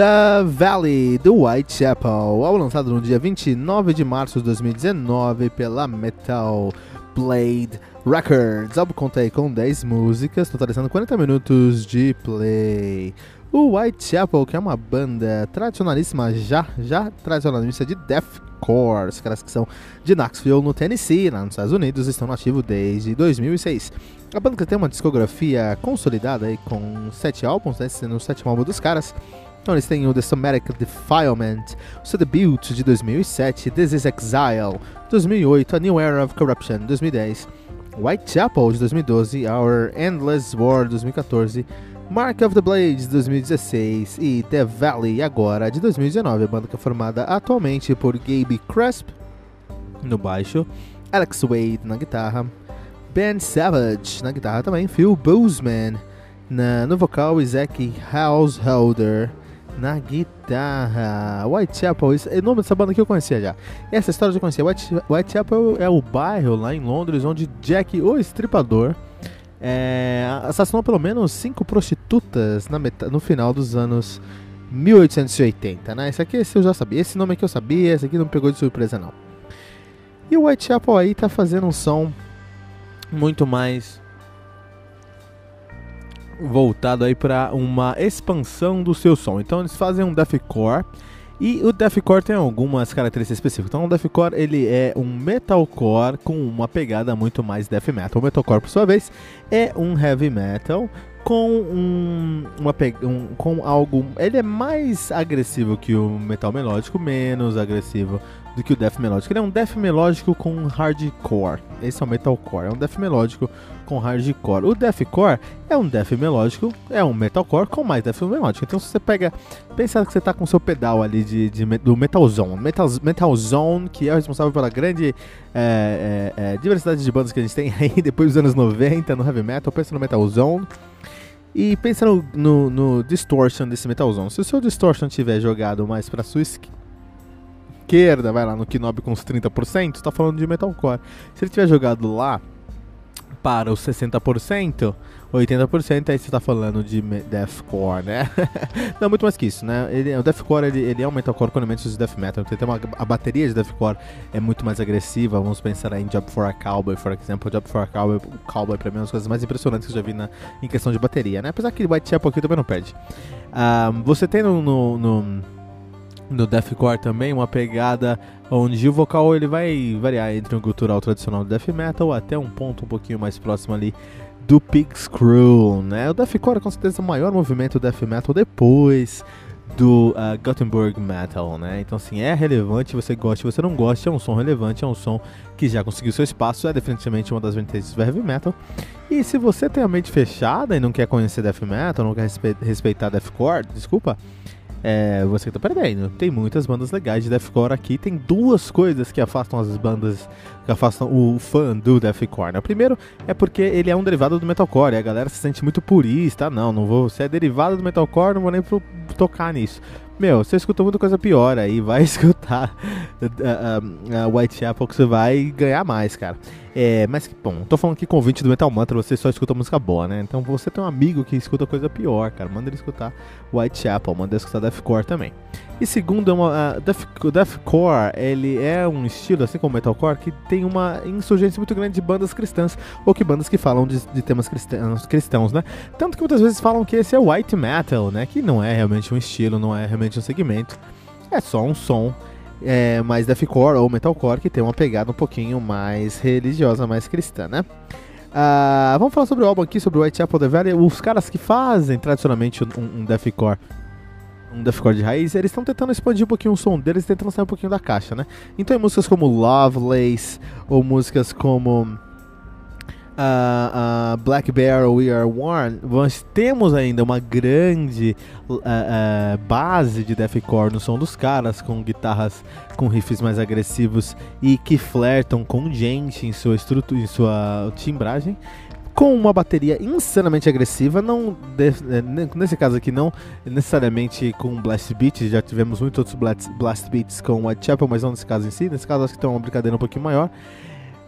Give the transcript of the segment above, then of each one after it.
The Valley do Whitechapel, álbum lançado no dia 29 de março de 2019 pela Metal Blade Records. O álbum conta aí com 10 músicas, totalizando 40 minutos de play. O Whitechapel, que é uma banda tradicionalíssima, já, já tradicionalista de deathcore, os caras que são de Knoxville, no Tennessee, lá nos Estados Unidos, estão no ativo desde 2006. A banda tem uma discografia consolidada aí com 7 álbuns, né, sendo o sétimo álbum dos caras. Então eles têm o The Somatic Defilement, o seu debut de 2007, This Is Exile, 2008, A New Era of Corruption, 2010, Whitechapel de 2012, Our Endless War 2014, Mark of the Blades 2016 e The Valley agora de 2019, a banda que é formada atualmente por Gabe Cresp no baixo, Alex Wade na guitarra, Ben Savage na guitarra também, Phil Bozeman na, no vocal, Isaac Householder na guitarra. Whitechapel, esse, o nome dessa banda que eu conhecia já. Essa história eu já conhecia. White, Whitechapel é o bairro lá em Londres onde Jack, o estripador, é, assassinou pelo menos cinco prostitutas na no final dos anos 1880, né? Esse aqui esse eu já sabia. Esse nome aqui eu sabia, esse aqui não pegou de surpresa não. E o Whitechapel aí tá fazendo um som muito mais voltado aí para uma expansão do seu som. Então eles fazem um deathcore e o deathcore tem algumas características específicas. Então o deathcore ele é um metalcore com uma pegada muito mais death metal. O metalcore por sua vez é um heavy metal com um, uma um, com algo ele é mais agressivo que o metal melódico, menos agressivo do que o death melódico. Ele é um death melódico com hardcore. Esse é o metalcore, é um death melódico com hardcore. O deathcore é um death melódico, é um metalcore com mais death melódico. Então se você pega, pensa que você está com seu pedal ali de, de, do Metal Zone, Metal, Zone, que é o responsável pela grande é, é, é, diversidade de bandas que a gente tem aí depois dos anos 90 no heavy metal, pensa no Metal Zone. E pensa no, no, no distortion desse Metal Zone. Se o seu distortion tiver jogado mais para sua vai lá no Knob com uns 30%, está falando de metalcore. Se ele tiver jogado lá para os 60%, 80%, aí você está falando de deathcore, né? Não, muito mais que isso, né? Ele, o deathcore ele, ele é um metalcore com elementos de death metal. Então, tem uma, a bateria de deathcore é muito mais agressiva. Vamos pensar em Job for a Cowboy, por exemplo. Job for a Cowboy, Cowboy para mim é uma das coisas mais impressionantes que eu já vi na, em questão de bateria, né? Apesar que Whitechapel aqui também não perde. Um, você tem no, no, no no deathcore também uma pegada onde o vocal ele vai variar entre um cultural tradicional do death metal até um ponto um pouquinho mais próximo ali do Pig's Crew, né? O deathcore é com certeza o maior movimento death metal depois do uh, Gothenburg Metal, né? Então assim, é relevante, você gosta, você não gosta, é um som relevante, é um som que já conseguiu seu espaço, é definitivamente uma das vertentes do heavy metal. E se você tem a mente fechada e não quer conhecer death metal, não quer respeitar deathcore, desculpa, é, você que tá perdendo. Tem muitas bandas legais de deathcore aqui. Tem duas coisas que afastam as bandas, que afastam o fã do deathcore. Né? O primeiro é porque ele é um derivado do metalcore. A galera se sente muito purista. Ah, não, não vou. Se é derivado do metalcore, não vou nem tocar nisso. Meu, você escutou muita coisa pior aí, vai escutar uh, uh, uh, Whitechapel que você vai ganhar mais, cara. É, mas, bom, tô falando aqui com o ouvinte do Metal Mantra, você só escuta música boa, né? Então você tem um amigo que escuta coisa pior, cara. Manda ele escutar Whitechapel, manda ele escutar Deathcore também. E segundo, é uma, uh, Death, Deathcore, ele é um estilo, assim como Metalcore, que tem uma insurgência muito grande de bandas cristãs, ou que bandas que falam de, de temas cristãos, cristãos, né? Tanto que muitas vezes falam que esse é White Metal, né? Que não é realmente um estilo, não é realmente um segmento. É só um som é, mais deathcore ou metalcore que tem uma pegada um pouquinho mais religiosa, mais cristã, né? Uh, vamos falar sobre o álbum aqui, sobre o Whitechapel The Valley. Os caras que fazem tradicionalmente um, um deathcore, um deathcore de raiz, eles estão tentando expandir um pouquinho o som deles, tentando sair um pouquinho da caixa, né? Então, músicas como Lovelace ou músicas como uh, uh, Black Bear We Are One, nós temos ainda uma grande uh, base de deathcore no som dos caras, com guitarras com riffs mais agressivos e que flertam com gente em sua estrutura, em sua timbragem com uma bateria insanamente agressiva, não eh, nesse caso aqui não necessariamente com blast beats, já tivemos muitos outros blast, blast beats com Whitechapel, mas não nesse caso em si, nesse caso acho que tem uma brincadeira um pouquinho maior,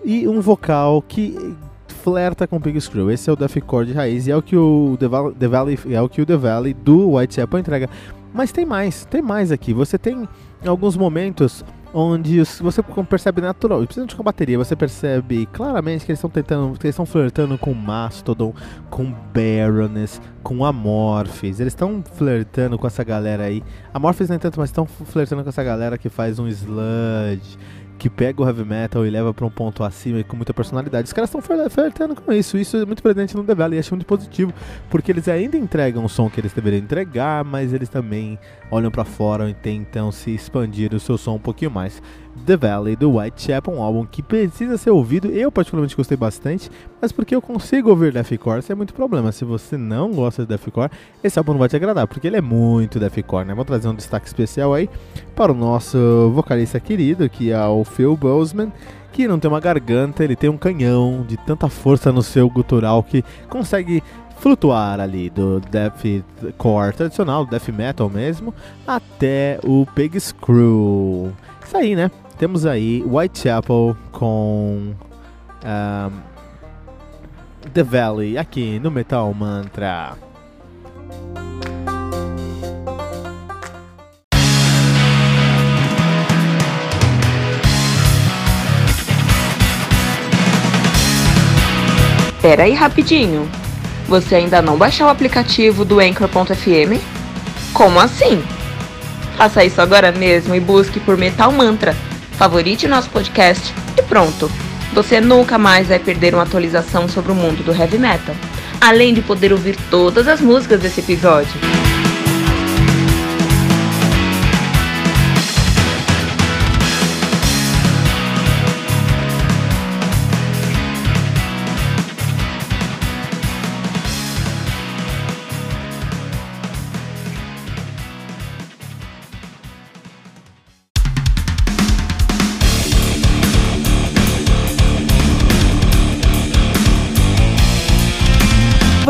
e um vocal que flerta com Big Screw. Esse é o deathcore de raiz e é o que o The Valley, The Valley é o que o The Valley do Whitechapel entrega. Mas tem mais, tem mais aqui. Você tem alguns momentos onde você percebe natural, principalmente com a bateria, você percebe claramente que eles estão tentando, que eles estão flertando com Mastodon, com Baroness, com Amorphis. Eles estão flertando com essa galera aí. Amorphis nem tanto, mas estão flertando com essa galera que faz um sludge que pega o heavy metal e leva para um ponto acima e com muita personalidade. Os caras estão flertando com isso. Isso é muito presente no The Valley e acho muito positivo, porque eles ainda entregam o som que eles deveriam entregar, mas eles também olham para fora e tentam se expandir o seu som um pouquinho mais. The Valley do Whitechapel, um álbum que precisa ser ouvido. Eu particularmente gostei bastante, mas porque eu consigo ouvir deathcore, isso é muito problema. Se você não gosta de deathcore, esse álbum não vai te agradar, porque ele é muito deathcore, né? Vou trazer um destaque especial aí para o nosso vocalista querido, que é o Phil Boseman, que não tem uma garganta, ele tem um canhão de tanta força no seu gutural que consegue flutuar ali do deathcore tradicional, death metal mesmo, até o Pig Screw. Isso aí, né? Temos aí Whitechapel com um, The Valley aqui no Metal Mantra. Pera aí rapidinho. Você ainda não baixou o aplicativo do Anchor.fm? Como assim? Faça isso agora mesmo e busque por Metal Mantra favorite nosso podcast e pronto. Você nunca mais vai perder uma atualização sobre o mundo do heavy metal, além de poder ouvir todas as músicas desse episódio.